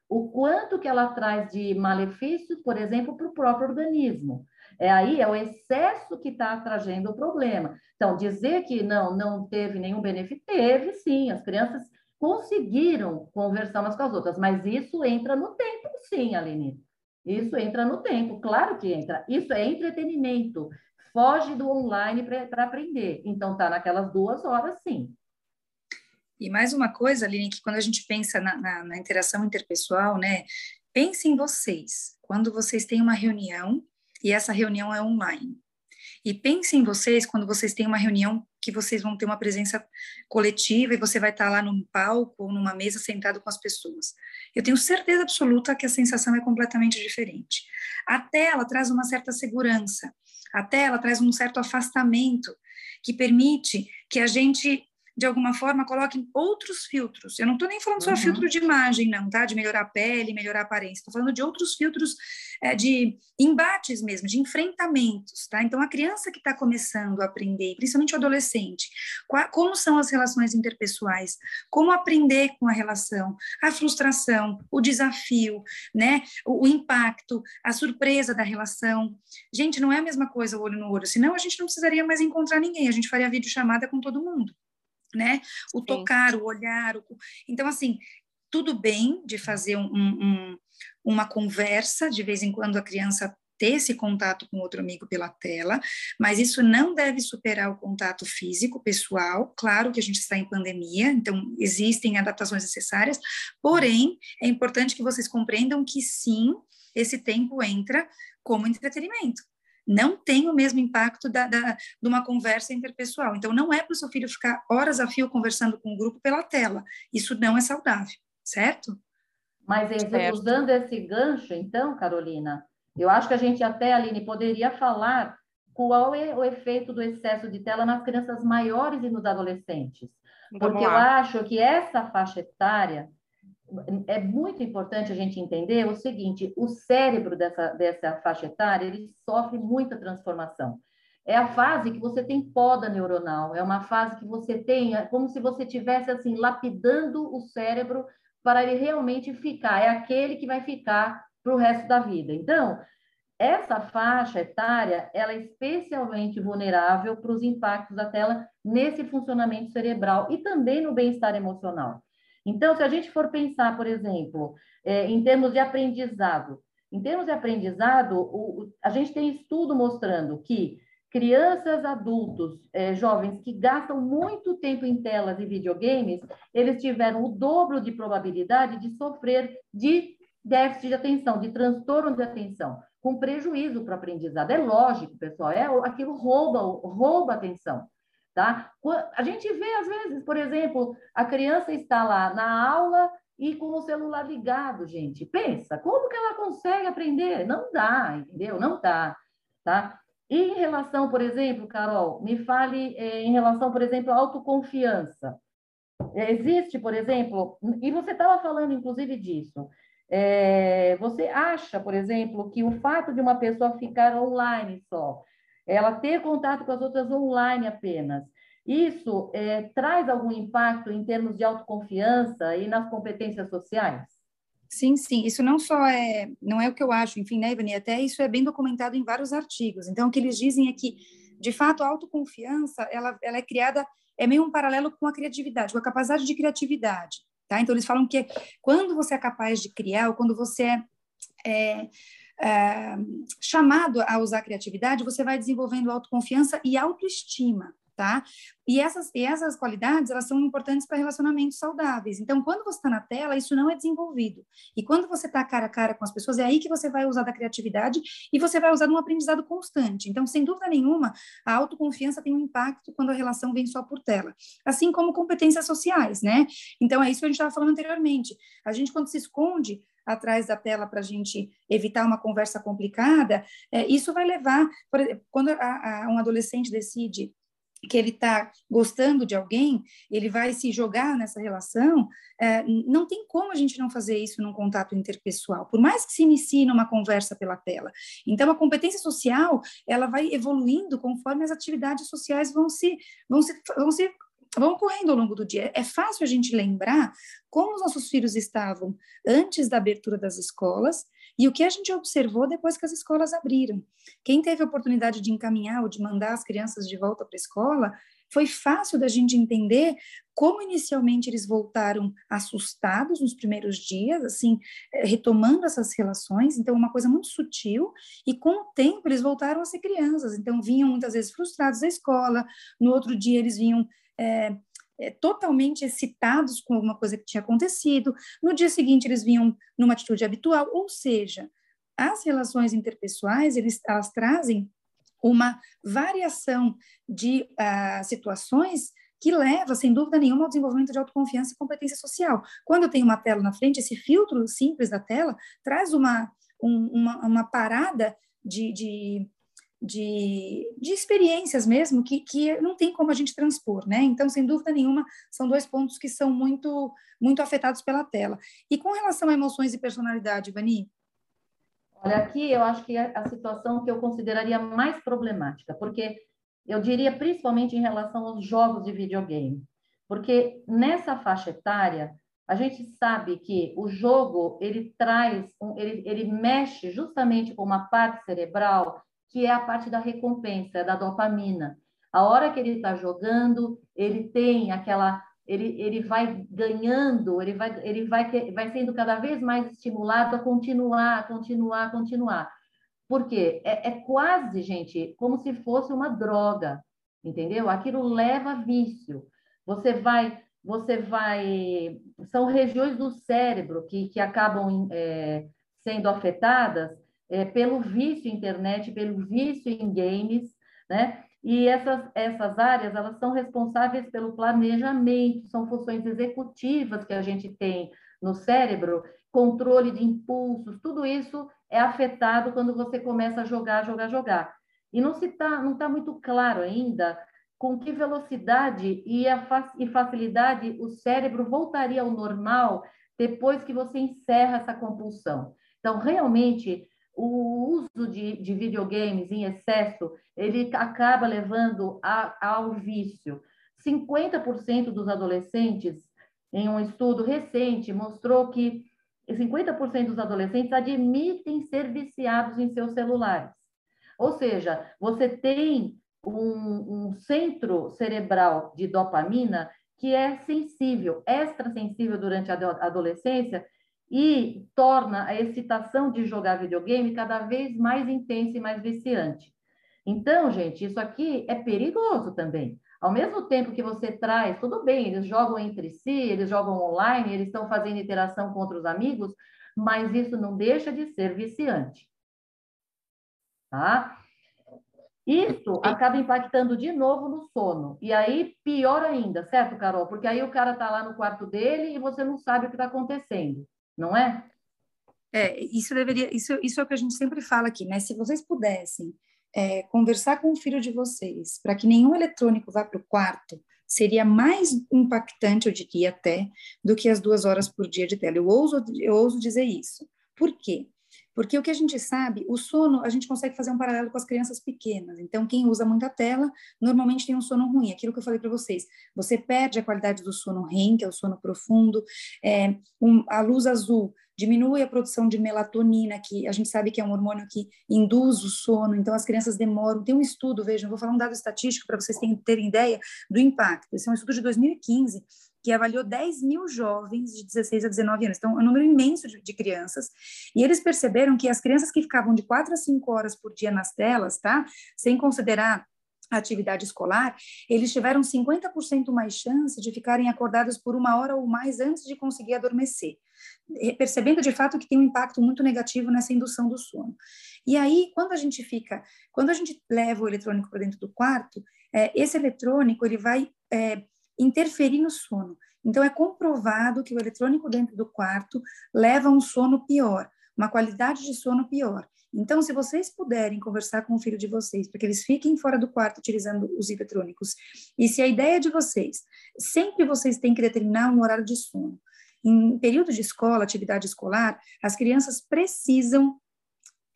B: O quanto que ela traz de malefícios, por exemplo, para o próprio organismo. É aí, é o excesso que está trazendo o problema. Então, dizer que não, não teve nenhum benefício, teve sim, as crianças conseguiram conversar umas com as outras, mas isso entra no tempo, sim, Aline. Isso entra no tempo, claro que entra. Isso é entretenimento. Foge do online para aprender. Então, tá naquelas duas horas, sim.
C: E mais uma coisa, Aline, que quando a gente pensa na, na, na interação interpessoal, né? Pense em vocês. Quando vocês têm uma reunião e essa reunião é online. E pense em vocês quando vocês têm uma reunião que vocês vão ter uma presença coletiva e você vai estar lá num palco ou numa mesa sentado com as pessoas. Eu tenho certeza absoluta que a sensação é completamente diferente. A tela traz uma certa segurança, a tela traz um certo afastamento que permite que a gente de alguma forma, coloquem outros filtros. Eu não estou nem falando só uhum. filtro de imagem, não, tá? De melhorar a pele, melhorar a aparência. Estou falando de outros filtros é, de embates mesmo, de enfrentamentos, tá? Então, a criança que está começando a aprender, principalmente o adolescente, qual, como são as relações interpessoais, como aprender com a relação, a frustração, o desafio, né? O, o impacto, a surpresa da relação. Gente, não é a mesma coisa o olho no olho, senão a gente não precisaria mais encontrar ninguém, a gente faria videochamada com todo mundo né? O Sim. tocar, o olhar. O... Então, assim, tudo bem de fazer um, um, uma conversa, de vez em quando a criança ter esse contato com outro amigo pela tela, mas isso não deve superar o contato físico, pessoal. Claro que a gente está em pandemia, então existem adaptações necessárias, porém, é importante que vocês compreendam que sim, esse tempo entra como entretenimento não tem o mesmo impacto da, da, de uma conversa interpessoal. Então, não é para o seu filho ficar horas a fio conversando com o grupo pela tela. Isso não é saudável, certo?
B: Mas certo. usando esse gancho, então, Carolina, eu acho que a gente até, Aline, poderia falar qual é o efeito do excesso de tela nas crianças maiores e nos adolescentes. Porque eu acho que essa faixa etária é muito importante a gente entender o seguinte: o cérebro dessa, dessa faixa etária ele sofre muita transformação. É a fase que você tem poda neuronal, é uma fase que você tem, é como se você tivesse assim lapidando o cérebro para ele realmente ficar, é aquele que vai ficar para o resto da vida. Então, essa faixa etária, ela é especialmente vulnerável para os impactos da tela nesse funcionamento cerebral e também no bem-estar emocional. Então, se a gente for pensar, por exemplo, é, em termos de aprendizado, em termos de aprendizado, a gente tem estudo mostrando que crianças, adultos, é, jovens que gastam muito tempo em telas e videogames, eles tiveram o dobro de probabilidade de sofrer de déficit de atenção, de transtorno de atenção, com prejuízo para o aprendizado. É lógico, pessoal, é aquilo rouba, rouba atenção. Tá? A gente vê, às vezes, por exemplo, a criança está lá na aula e com o celular ligado, gente. Pensa, como que ela consegue aprender? Não dá, entendeu? Não dá, tá? E em relação, por exemplo, Carol, me fale eh, em relação, por exemplo, à autoconfiança. Existe, por exemplo, e você estava falando, inclusive, disso. É, você acha, por exemplo, que o fato de uma pessoa ficar online só, ela ter contato com as outras online apenas. Isso é, traz algum impacto em termos de autoconfiança e nas competências sociais?
C: Sim, sim. Isso não só é, não é o que eu acho, enfim, né, Ivani? Até isso é bem documentado em vários artigos. Então, o que eles dizem é que, de fato, a autoconfiança, ela, ela é criada, é meio um paralelo com a criatividade, com a capacidade de criatividade, tá? Então, eles falam que quando você é capaz de criar, ou quando você é, é é, chamado a usar criatividade, você vai desenvolvendo autoconfiança e autoestima, tá? E essas, e essas qualidades, elas são importantes para relacionamentos saudáveis. Então, quando você está na tela, isso não é desenvolvido. E quando você está cara a cara com as pessoas, é aí que você vai usar da criatividade e você vai usar num aprendizado constante. Então, sem dúvida nenhuma, a autoconfiança tem um impacto quando a relação vem só por tela. Assim como competências sociais, né? Então, é isso que a gente estava falando anteriormente. A gente, quando se esconde, atrás da tela para a gente evitar uma conversa complicada, é, isso vai levar, por, quando a, a, um adolescente decide que ele está gostando de alguém, ele vai se jogar nessa relação, é, não tem como a gente não fazer isso num contato interpessoal, por mais que se inicie numa conversa pela tela. Então, a competência social, ela vai evoluindo conforme as atividades sociais vão se, vão se, vão se vão correndo ao longo do dia. É fácil a gente lembrar como os nossos filhos estavam antes da abertura das escolas e o que a gente observou depois que as escolas abriram. Quem teve a oportunidade de encaminhar ou de mandar as crianças de volta para a escola foi fácil da gente entender como inicialmente eles voltaram assustados nos primeiros dias, assim, eh, retomando essas relações, então uma coisa muito sutil, e com o tempo eles voltaram a ser crianças, então vinham muitas vezes frustrados da escola, no outro dia eles vinham é, é, totalmente excitados com alguma coisa que tinha acontecido, no dia seguinte eles vinham numa atitude habitual, ou seja, as relações interpessoais, eles, elas trazem uma variação de uh, situações que leva, sem dúvida nenhuma, ao desenvolvimento de autoconfiança e competência social. Quando eu tenho uma tela na frente, esse filtro simples da tela traz uma, um, uma, uma parada de, de, de, de, experiências mesmo que, que não tem como a gente transpor, né? Então, sem dúvida nenhuma, são dois pontos que são muito, muito afetados pela tela. E com relação a emoções e personalidade, Vani?
B: Olha, aqui eu acho que é a situação que eu consideraria mais problemática, porque eu diria principalmente em relação aos jogos de videogame, porque nessa faixa etária a gente sabe que o jogo ele traz, ele, ele mexe justamente com uma parte cerebral que é a parte da recompensa, da dopamina. A hora que ele está jogando, ele tem aquela ele, ele vai ganhando, ele vai, ele vai, vai sendo cada vez mais estimulado a continuar, continuar, continuar. Por quê? É, é quase, gente, como se fosse uma droga, entendeu? Aquilo leva vício. Você vai, você vai, são regiões do cérebro que, que acabam é, sendo afetadas é, pelo vício internet, pelo vício em games, né? E essas, essas áreas, elas são responsáveis pelo planejamento, são funções executivas que a gente tem no cérebro, controle de impulsos, tudo isso é afetado quando você começa a jogar, jogar, jogar. E não se tá, está muito claro ainda com que velocidade e, a, e facilidade o cérebro voltaria ao normal depois que você encerra essa compulsão. Então, realmente, o uso de, de videogames em excesso, ele acaba levando a, ao vício. 50% dos adolescentes, em um estudo recente, mostrou que 50% dos adolescentes admitem ser viciados em seus celulares. Ou seja, você tem um, um centro cerebral de dopamina que é sensível, extrasensível durante a adolescência, e torna a excitação de jogar videogame cada vez mais intensa e mais viciante. Então, gente, isso aqui é perigoso também. Ao mesmo tempo que você traz, tudo bem, eles jogam entre si, eles jogam online, eles estão fazendo interação com outros amigos, mas isso não deixa de ser viciante. Tá? Isso acaba impactando de novo no sono. E aí, pior ainda, certo, Carol? Porque aí o cara está lá no quarto dele e você não sabe o que está acontecendo não é?
C: É, isso deveria, isso, isso é o que a gente sempre fala aqui, né? Se vocês pudessem é, conversar com o filho de vocês para que nenhum eletrônico vá para o quarto, seria mais impactante, eu diria até, do que as duas horas por dia de tela. Eu ouso, eu ouso dizer isso. Por quê? Porque o que a gente sabe, o sono, a gente consegue fazer um paralelo com as crianças pequenas. Então, quem usa muita tela, normalmente tem um sono ruim. Aquilo que eu falei para vocês, você perde a qualidade do sono REM, que é o sono profundo. É, um, a luz azul diminui a produção de melatonina, que a gente sabe que é um hormônio que induz o sono, então as crianças demoram. Tem um estudo, vejam, vou falar um dado estatístico para vocês terem ideia do impacto. Esse é um estudo de 2015, que avaliou 10 mil jovens de 16 a 19 anos, então é um número imenso de, de, crianças, e eles perceberam que as crianças que ficavam de 4 a 5 horas por dia nas telas, tá, sem considerar a atividade escolar, eles tiveram 50% mais chance de ficarem acordados por uma hora ou mais antes de conseguir adormecer, percebendo de fato que tem um impacto muito negativo nessa indução do sono. E aí, quando a gente fica, quando a gente leva o eletrônico para dentro do quarto, é, esse eletrônico ele vai é, interferir no sono. Então, é comprovado que o eletrônico dentro do quarto leva um sono pior, uma qualidade de sono pior. Então, se vocês puderem conversar com o filho de vocês, para que eles fiquem fora do quarto utilizando os eletrônicos, e se a ideia de vocês, sempre vocês têm que determinar um horário de sono. Em período de escola, atividade escolar, as crianças precisam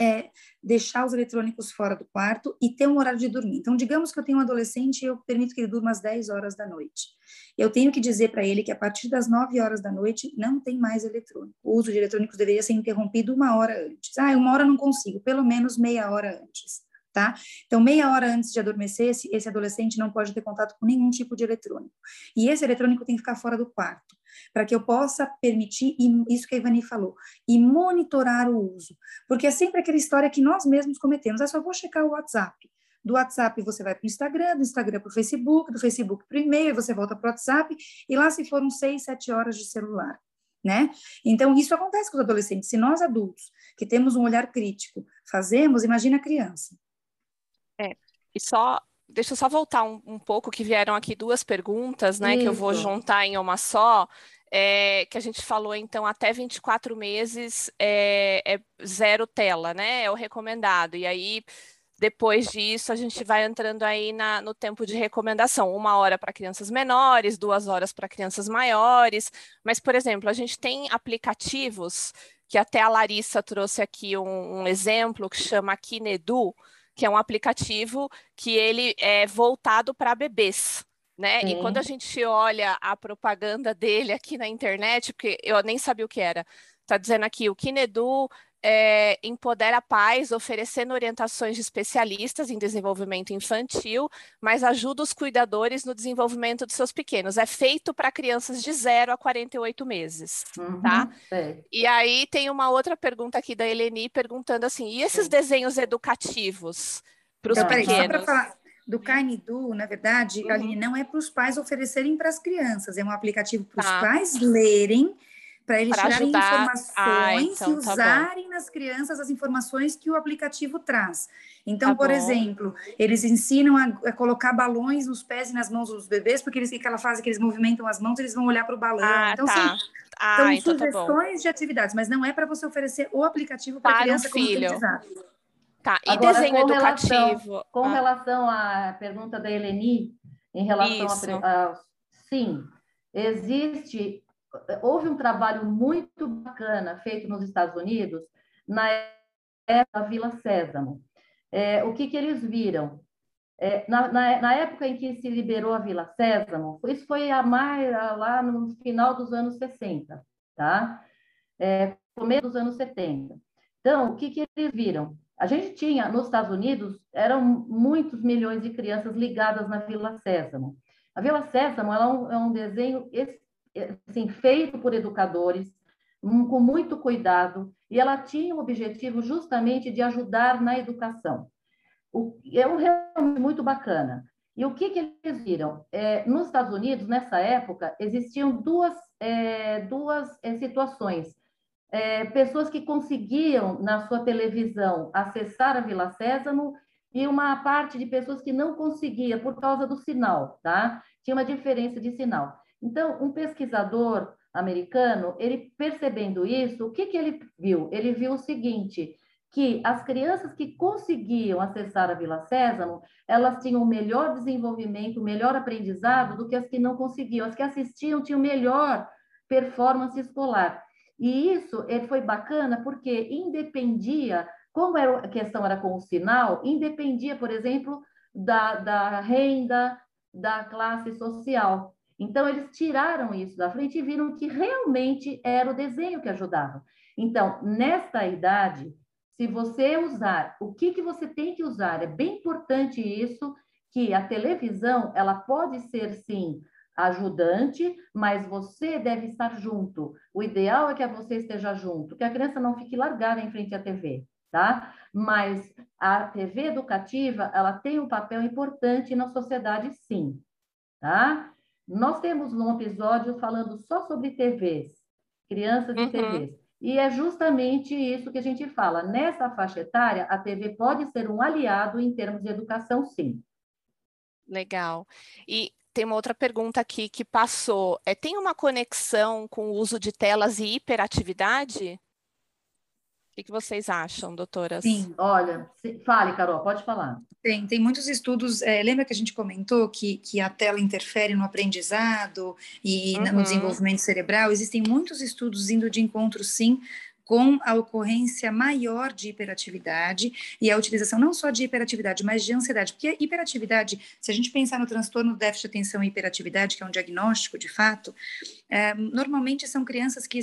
C: é, deixar os eletrônicos fora do quarto e ter um horário de dormir. Então, digamos que eu tenho um adolescente e eu permito que ele durma às 10 horas da noite. Eu tenho que dizer para ele que a partir das 9 horas da noite não tem mais eletrônico. O uso de eletrônicos deveria ser interrompido uma hora antes. Ah, uma hora não consigo, pelo menos meia hora antes. tá? Então, meia hora antes de adormecer, esse, esse adolescente não pode ter contato com nenhum tipo de eletrônico. E esse eletrônico tem que ficar fora do quarto, para que eu possa permitir, isso que a Ivani falou, e monitorar o uso. Porque é sempre aquela história que nós mesmos cometemos. É só vou checar o WhatsApp. Do WhatsApp você vai para o Instagram, do Instagram para o Facebook, do Facebook para o e-mail, você volta para o WhatsApp, e lá se foram seis, sete horas de celular. Né? Então, isso acontece com os adolescentes. Se nós adultos, que temos um olhar crítico, fazemos, imagina a criança.
A: É, e só, deixa eu só voltar um, um pouco, que vieram aqui duas perguntas, né, isso. que eu vou juntar em uma só, é, que a gente falou, então, até 24 meses é, é zero tela, né, é o recomendado, e aí depois disso, a gente vai entrando aí na, no tempo de recomendação, uma hora para crianças menores, duas horas para crianças maiores. Mas, por exemplo, a gente tem aplicativos que até a Larissa trouxe aqui um, um exemplo que chama Kinedu, que é um aplicativo que ele é voltado para bebês. Né? E quando a gente olha a propaganda dele aqui na internet, porque eu nem sabia o que era, está dizendo aqui o Kinedu é, empodera pais, oferecendo orientações de especialistas em desenvolvimento infantil, mas ajuda os cuidadores no desenvolvimento de seus pequenos. É feito para crianças de 0 a 48 meses, uhum, tá? É. E aí tem uma outra pergunta aqui da Eleni perguntando assim, e esses desenhos educativos para os pequenos?
C: Falar, do Carnidu, na verdade, uhum. Aline, não é para os pais oferecerem para as crianças, é um aplicativo para os tá. pais lerem para eles pra tirarem ajudar... informações ah, então, e tá usarem tá nas crianças as informações que o aplicativo traz. Então, tá por bom. exemplo, eles ensinam a, a, colocar balões nos pés e nas mãos dos bebês, porque eles que ela faz que eles movimentam as mãos, eles vão olhar para o balão.
A: Ah,
C: então,
A: tá.
C: são,
A: ah,
C: são
A: então
C: tá sugestões de atividades, mas não é para você oferecer o aplicativo para a criança
A: filho. Tá, e
B: Agora,
A: desenho
B: com
A: educativo?
B: Relação, com ah. relação à pergunta da Eleni, em relação a, a... Sim, existe houve um trabalho muito bacana feito nos Estados Unidos na época da Vila Sésamo. É, o que, que eles viram? É, na, na, na, época em que se liberou a Vila Sésamo, isso foi a mais, lá no final dos anos 60, tá? É, começo dos anos 70. Então, o que, que eles viram? A gente tinha, nos Estados Unidos, eram muitos milhões de crianças ligadas na Vila Sésamo. A Vila Sésamo é um, é um desenho assim, feito por educadores, com muito cuidado, e ela tinha o objetivo justamente de ajudar na educação. O, é um realmente muito bacana. E o que, que eles viram? É, nos Estados Unidos, nessa época, existiam duas, é, duas é, situações. É, pessoas que conseguiam, na sua televisão, acessar a Vila Sésamo e uma parte de pessoas que não conseguia por causa do sinal, tá? Tinha uma diferença de sinal. Então, um pesquisador americano, ele percebendo isso, o que, que ele viu? Ele viu o seguinte, que as crianças que conseguiam acessar a Vila Sésamo, elas tinham melhor desenvolvimento, melhor aprendizado do que as que não conseguiam. As que assistiam tinham melhor performance escolar. E isso foi bacana porque independia, como era, a questão era com o sinal, independia, por exemplo, da, da renda, da classe social. Então, eles tiraram isso da frente e viram que realmente era o desenho que ajudava. Então, nesta idade, se você usar, o que, que você tem que usar? É bem importante isso, que a televisão, ela pode ser, sim, ajudante, mas você deve estar junto. O ideal é que você esteja junto, que a criança não fique largada em frente à TV, tá? Mas a TV educativa, ela tem um papel importante na sociedade, sim, tá? Nós temos um episódio falando só sobre TVs, crianças uhum. e TVs. E é justamente isso que a gente fala. Nessa faixa etária, a TV pode ser um aliado em termos de educação, sim.
A: Legal. E tem uma outra pergunta aqui que passou. É, tem uma conexão com o uso de telas e hiperatividade? O que, que vocês acham, doutoras?
B: Sim, olha, fale, Carol, pode falar.
C: Tem, tem muitos estudos. É, lembra que a gente comentou que, que a tela interfere no aprendizado e uhum. no desenvolvimento cerebral? Existem muitos estudos indo de encontro, sim, com a ocorrência maior de hiperatividade e a utilização não só de hiperatividade, mas de ansiedade. Porque a hiperatividade, se a gente pensar no transtorno déficit de atenção e hiperatividade, que é um diagnóstico de fato, é, normalmente são crianças que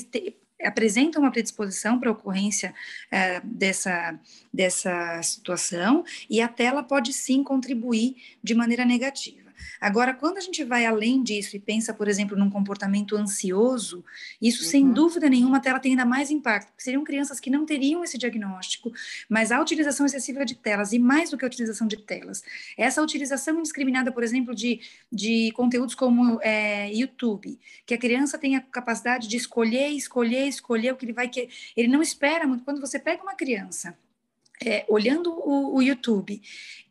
C: apresentam uma predisposição para ocorrência é, dessa, dessa situação, e a tela pode sim contribuir de maneira negativa. Agora, quando a gente vai além disso e pensa, por exemplo, num comportamento ansioso, isso uhum. sem dúvida nenhuma tela tem ainda mais impacto, porque seriam crianças que não teriam esse diagnóstico, mas a utilização excessiva de telas, e mais do que a utilização de telas, essa utilização indiscriminada, por exemplo, de, de conteúdos como é, YouTube, que a criança tem a capacidade de escolher, escolher, escolher o que ele vai querer. Ele não espera muito. Quando você pega uma criança é, olhando o, o, YouTube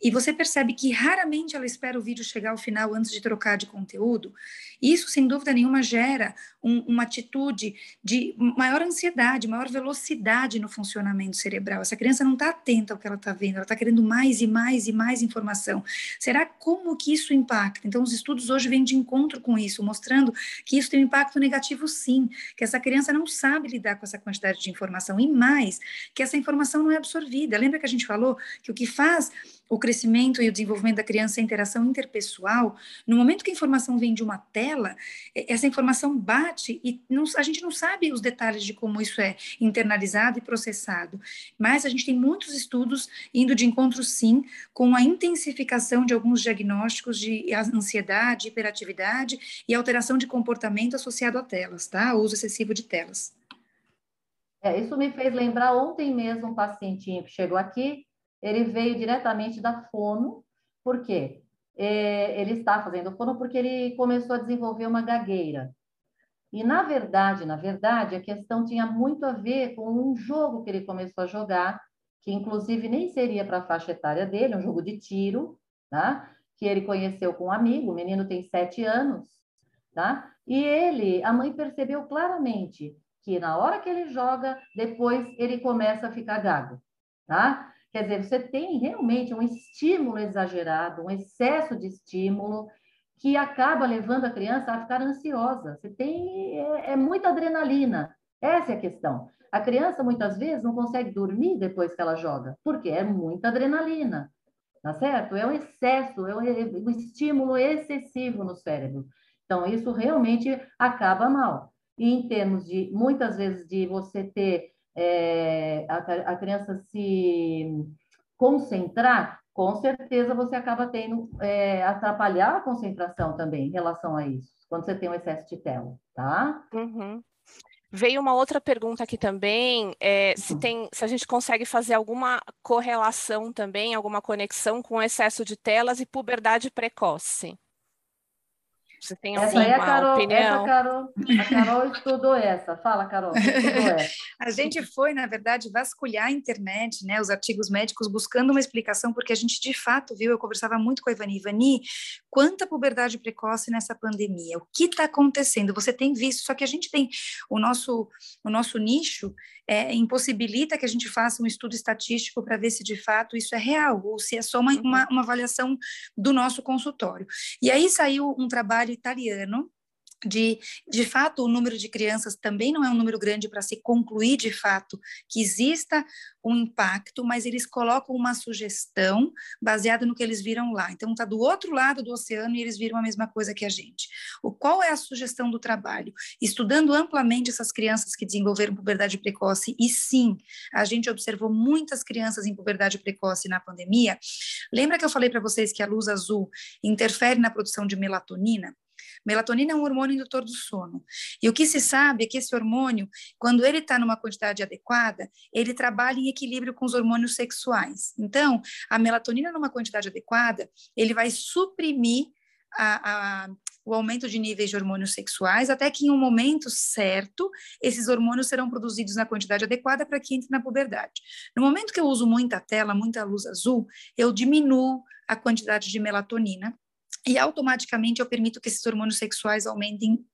C: e você percebe que raramente ela espera o vídeo chegar ao final antes de trocar de conteúdo, isso sem dúvida nenhuma gera um, uma atitude de maior ansiedade, maior velocidade no funcionamento cerebral. Essa criança não está atenta ao que ela está vendo, ela está querendo mais e mais e mais informação. Será como que isso impacta? Então, os estudos hoje vêm de encontro com isso, mostrando que isso tem um impacto negativo, sim, que essa criança não sabe lidar com essa quantidade de informação e mais, que essa informação não é absorvida. Lembra que a gente falou que o que faz o crescimento e o desenvolvimento da criança é a interação interpessoal, no momento que a informação vem de uma tela, essa informação bate e não, a gente não sabe os detalhes de como isso é internalizado e processado. Mas a gente tem muitos estudos indo de encontro, sim, com a intensificação de alguns diagnósticos de ansiedade, hiperatividade e alteração de comportamento associado a telas, tá? O uso excessivo de telas.
B: É, isso me fez lembrar ontem mesmo um pacientinho que chegou aqui, ele veio diretamente da fono, por quê? É, ele está fazendo fono porque ele começou a desenvolver uma gagueira. E, na verdade, na verdade, a questão tinha muito a ver com um jogo que ele começou a jogar, que inclusive nem seria para a faixa etária dele, um jogo de tiro, tá? que ele conheceu com um amigo, o menino tem sete anos, tá? E ele, a mãe percebeu claramente que na hora que ele joga, depois ele começa a ficar gago, tá? Quer dizer, você tem realmente um estímulo exagerado, um excesso de estímulo que acaba levando a criança a ficar ansiosa. Você tem é, é muita adrenalina. Essa é a questão. A criança muitas vezes não consegue dormir depois que ela joga, porque é muita adrenalina, tá certo? É um excesso, é um, é estímulo excessivo no cérebro. Então, isso realmente acaba mal. E em termos de, muitas vezes, de você ter é, a, a criança se concentrar, com certeza você acaba tendo é, atrapalhar a concentração também em relação a isso, quando você tem um excesso de tela, tá?
A: Uhum. Veio uma outra pergunta aqui também, é, se, hum. tem, se a gente consegue fazer alguma correlação também, alguma conexão com excesso de telas e puberdade precoce. Você tem essa assim,
B: a Carol, opinião? Essa Carol, a Carol estudou essa. Fala, Carol. [LAUGHS]
C: a gente foi, na verdade, vasculhar a internet, né, os artigos médicos, buscando uma explicação, porque a gente de fato viu, eu conversava muito com a Ivani. Ivani, quanta puberdade precoce nessa pandemia? O que está acontecendo? Você tem visto, só que a gente tem o nosso, o nosso nicho é, impossibilita que a gente faça um estudo estatístico para ver se de fato isso é real ou se é só uma, uma, uma avaliação do nosso consultório. E aí saiu um trabalho italiano de, de fato, o número de crianças também não é um número grande para se concluir de fato que exista um impacto, mas eles colocam uma sugestão baseada no que eles viram lá. Então, está do outro lado do oceano e eles viram a mesma coisa que a gente. O qual é a sugestão do trabalho? Estudando amplamente essas crianças que desenvolveram puberdade precoce, e sim, a gente observou muitas crianças em puberdade precoce na pandemia. Lembra que eu falei para vocês que a luz azul interfere na produção de melatonina? Melatonina é um hormônio indutor do sono. E o que se sabe é que esse hormônio, quando ele está numa quantidade adequada, ele trabalha em equilíbrio com os hormônios sexuais. Então, a melatonina numa quantidade adequada, ele vai suprimir a, a, o aumento de níveis de hormônios sexuais, até que em um momento certo, esses hormônios serão produzidos na quantidade adequada para que entre na puberdade. No momento que eu uso muita tela, muita luz azul, eu diminuo a quantidade de melatonina, e automaticamente eu permito que esses hormônios sexuais aumentem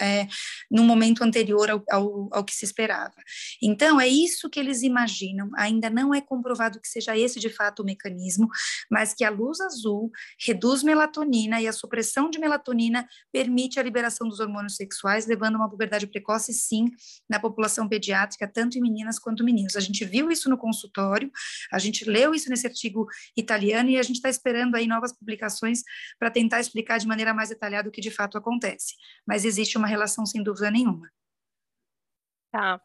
C: é, no momento anterior ao, ao, ao, que se esperava. Então, é isso que eles imaginam. Ainda não é comprovado que seja esse de fato o mecanismo, mas que a luz azul reduz melatonina e a supressão de melatonina permite a liberação dos hormônios sexuais, levando a uma puberdade precoce, sim, na população pediátrica, tanto em meninas quanto meninos. A gente viu isso no consultório, a gente leu isso nesse artigo italiano e a gente está esperando aí novas publicações para tentar explicar de maneira mais detalhada o que de fato acontece. Mas existe uma uma relação sem dúvida nenhuma.
A: Tá.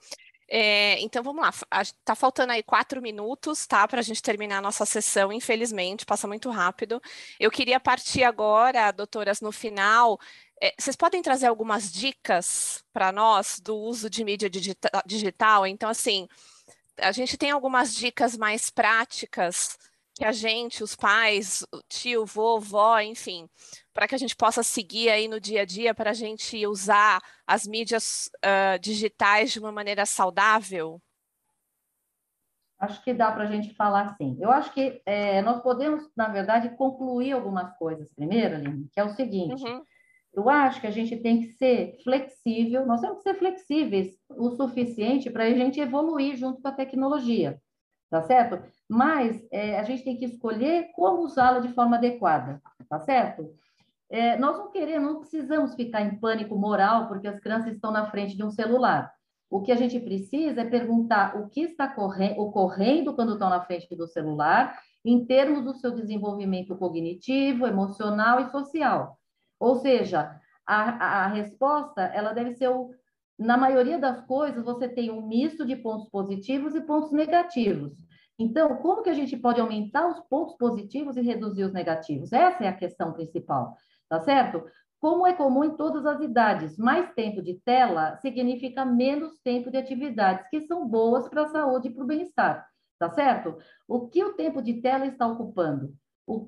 A: É, então vamos lá, está faltando aí quatro minutos, tá? Para a gente terminar a nossa sessão, infelizmente, passa muito rápido. Eu queria partir agora, doutoras, no final. É, vocês podem trazer algumas dicas para nós do uso de mídia digita digital? Então, assim, a gente tem algumas dicas mais práticas que a gente, os pais, tio, vovó, enfim, para que a gente possa seguir aí no dia a dia, para a gente usar as mídias uh, digitais de uma maneira saudável?
B: Acho que dá para a gente falar sim. Eu acho que é, nós podemos, na verdade, concluir algumas coisas primeiro, Aline, que é o seguinte. Uhum. Eu acho que a gente tem que ser flexível, nós temos que ser flexíveis o suficiente para a gente evoluir junto com a tecnologia tá certo? Mas é, a gente tem que escolher como usá-la de forma adequada, tá certo? É, nós não queremos, não precisamos ficar em pânico moral porque as crianças estão na frente de um celular. O que a gente precisa é perguntar o que está ocorrendo quando estão na frente do celular, em termos do seu desenvolvimento cognitivo, emocional e social. Ou seja, a, a resposta ela deve ser o, na maioria das coisas, você tem um misto de pontos positivos e pontos negativos. Então, como que a gente pode aumentar os pontos positivos e reduzir os negativos? Essa é a questão principal, tá certo? Como é comum em todas as idades, mais tempo de tela significa menos tempo de atividades que são boas para a saúde e para o bem-estar, tá certo? O que o tempo de tela está ocupando?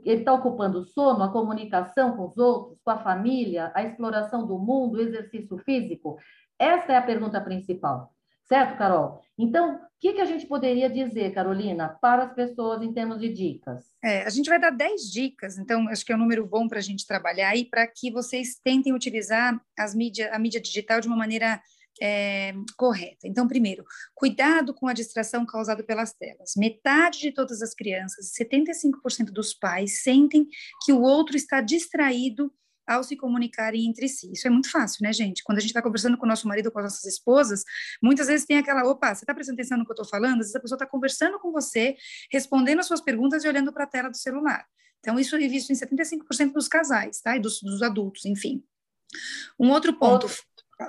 B: ele está ocupando o sono, a comunicação com os outros, com a família, a exploração do mundo, o exercício físico? Essa é a pergunta principal. Certo, Carol? Então, o que, que a gente poderia dizer, Carolina, para as pessoas em termos de dicas?
C: É, a gente vai dar 10 dicas, então acho que é um número bom para a gente trabalhar aí, para que vocês tentem utilizar as mídia, a mídia digital de uma maneira é, correta. Então, primeiro, cuidado com a distração causada pelas telas. Metade de todas as crianças, 75% dos pais, sentem que o outro está distraído ao se comunicarem entre si. Isso é muito fácil, né, gente? Quando a gente está conversando com o nosso marido ou com as nossas esposas, muitas vezes tem aquela, opa, você está prestando atenção no que eu estou falando? Às vezes a pessoa está conversando com você, respondendo as suas perguntas e olhando para a tela do celular. Então, isso é visto em 75% dos casais, tá? E dos, dos, adultos, enfim. Um outro ponto. Outro,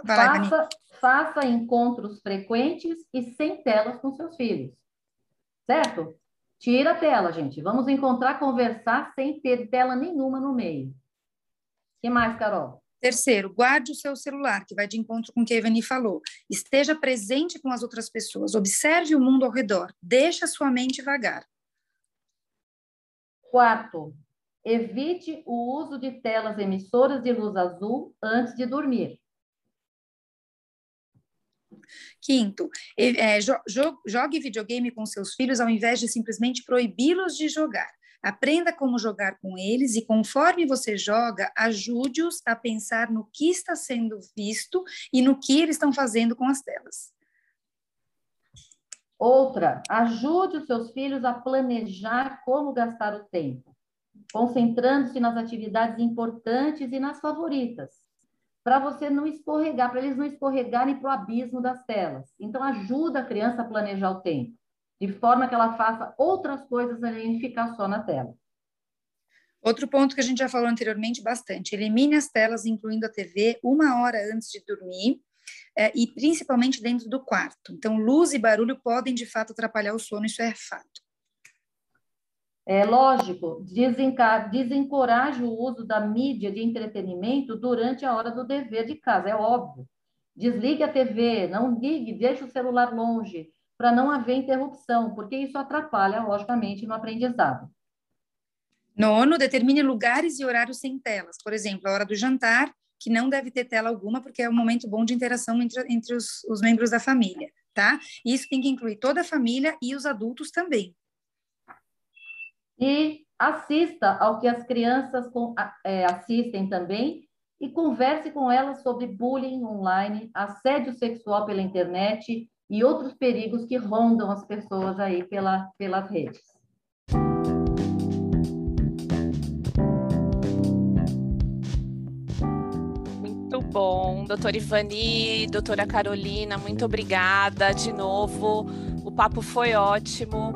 B: faça, faça encontros frequentes e sem telas com seus filhos. Certo? Tira a tela, gente. Vamos encontrar, conversar sem ter tela nenhuma no meio que mais, Carol?
C: Terceiro, guarde o seu celular, que vai de encontro com o que a Evani falou. Esteja presente com as outras pessoas, observe o mundo ao redor, deixe a sua mente vagar.
B: Quarto, evite o uso de telas emissoras de luz azul antes de dormir.
C: Quinto, é, jo jogue videogame com seus filhos ao invés de simplesmente proibi-los de jogar. Aprenda como jogar com eles e, conforme você joga, ajude-os a pensar no que está sendo visto e no que eles estão fazendo com as telas.
B: Outra, ajude os seus filhos a planejar como gastar o tempo, concentrando-se nas atividades importantes e nas favoritas, para você não escorregar, para eles não escorregarem para o abismo das telas. Então, ajuda a criança a planejar o tempo de forma que ela faça outras coisas além de ficar só na tela.
C: Outro ponto que a gente já falou anteriormente bastante: elimine as telas, incluindo a TV, uma hora antes de dormir. É, e principalmente dentro do quarto. Então, luz e barulho podem de fato atrapalhar o sono, isso é fato.
B: É lógico, desencoraje o uso da mídia de entretenimento durante a hora do dever de casa, é óbvio. Desligue a TV, não ligue, deixe o celular longe, para não haver interrupção, porque isso atrapalha, logicamente, no aprendizado.
C: Nono, determine lugares e horários sem telas. Por exemplo, a hora do jantar, que não deve ter tela alguma, porque é um momento bom de interação entre, entre os, os membros da família, tá? Isso tem que incluir toda a família e os adultos também.
B: E assista ao que as crianças com, é, assistem também e converse com elas sobre bullying online, assédio sexual pela internet e outros perigos que rondam as pessoas aí pela, pelas redes.
A: Muito bom, doutora Ivani, doutora Carolina, muito obrigada de novo. O papo foi ótimo.